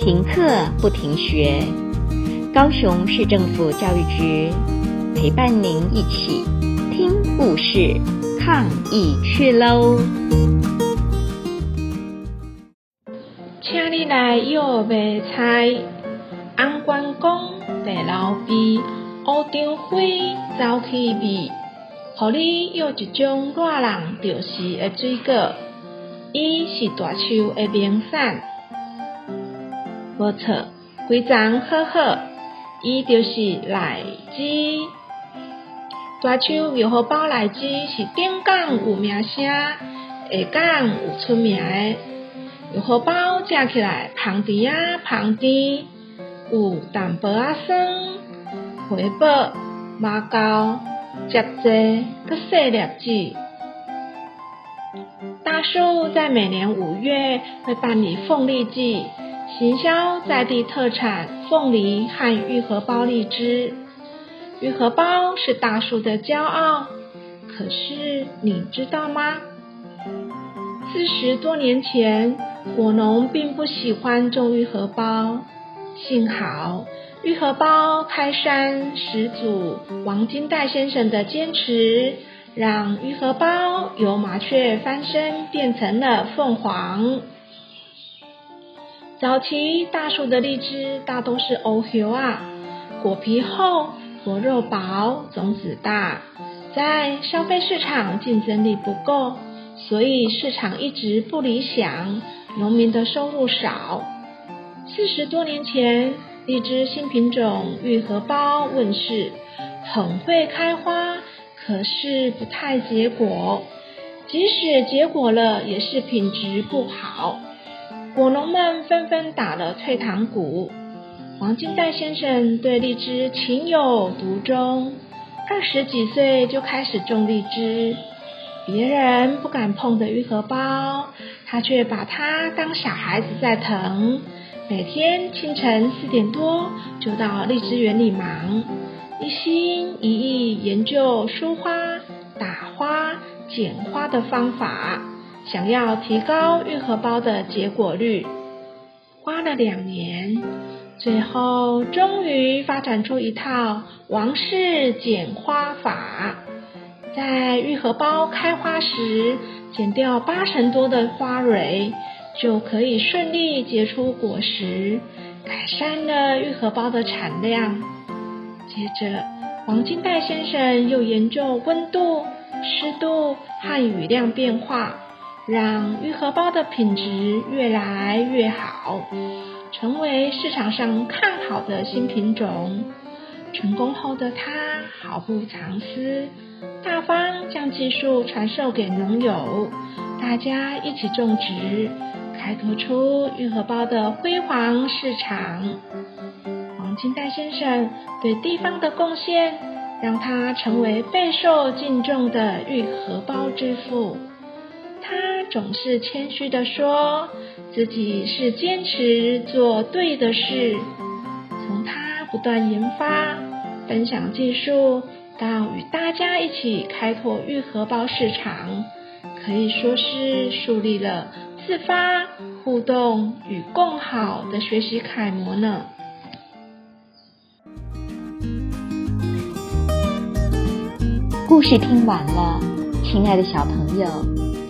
停课不停学，高雄市政府教育局陪伴您一起听故事、抗疫去喽！请你来药卖菜，安关公地老鳖，乌张飞走去觅，予你药一种热人着是的水果，伊是大树的名产。无错，规章好好，伊就是荔枝。大树药荷包荔枝是顶港有名声，下港有出名的。药荷包食起来香甜啊香甜，有淡薄仔酸，花宝、马高、接济搁细粒子。大树在每年五月会办理凤梨季。行销在地特产凤梨和玉荷包荔枝，玉荷包是大树的骄傲。可是你知道吗？四十多年前，果农并不喜欢种玉荷包。幸好玉荷包开山始祖王金代先生的坚持，让玉荷包由麻雀翻身变成了凤凰。早期大树的荔枝大都是乌叶啊，果皮厚，果肉薄，种子大，在消费市场竞争力不够，所以市场一直不理想，农民的收入少。四十多年前，荔枝新品种玉荷包问世，很会开花，可是不太结果，即使结果了，也是品质不好。果农们纷纷打了退堂鼓。王金代先生对荔枝情有独钟，二十几岁就开始种荔枝，别人不敢碰的玉荷包，他却把它当小孩子在疼。每天清晨四点多就到荔枝园里忙，一心一意研究疏花、打花、剪花的方法。想要提高玉荷包的结果率，花了两年，最后终于发展出一套王氏剪花法。在玉荷包开花时，剪掉八成多的花蕊，就可以顺利结出果实，改善了玉荷包的产量。接着，王金代先生又研究温度、湿度和雨量变化。让玉荷包的品质越来越好，成为市场上看好的新品种。成功后的他毫不藏私，大方将技术传授给农友，大家一起种植，开拓出玉荷包的辉煌市场。王金代先生对地方的贡献，让他成为备受敬重的玉荷包之父。他总是谦虚地说自己是坚持做对的事。从他不断研发、分享技术，到与大家一起开拓玉荷包市场，可以说是树立了自发、互动与共好的学习楷模呢。故事听完了，亲爱的小朋友。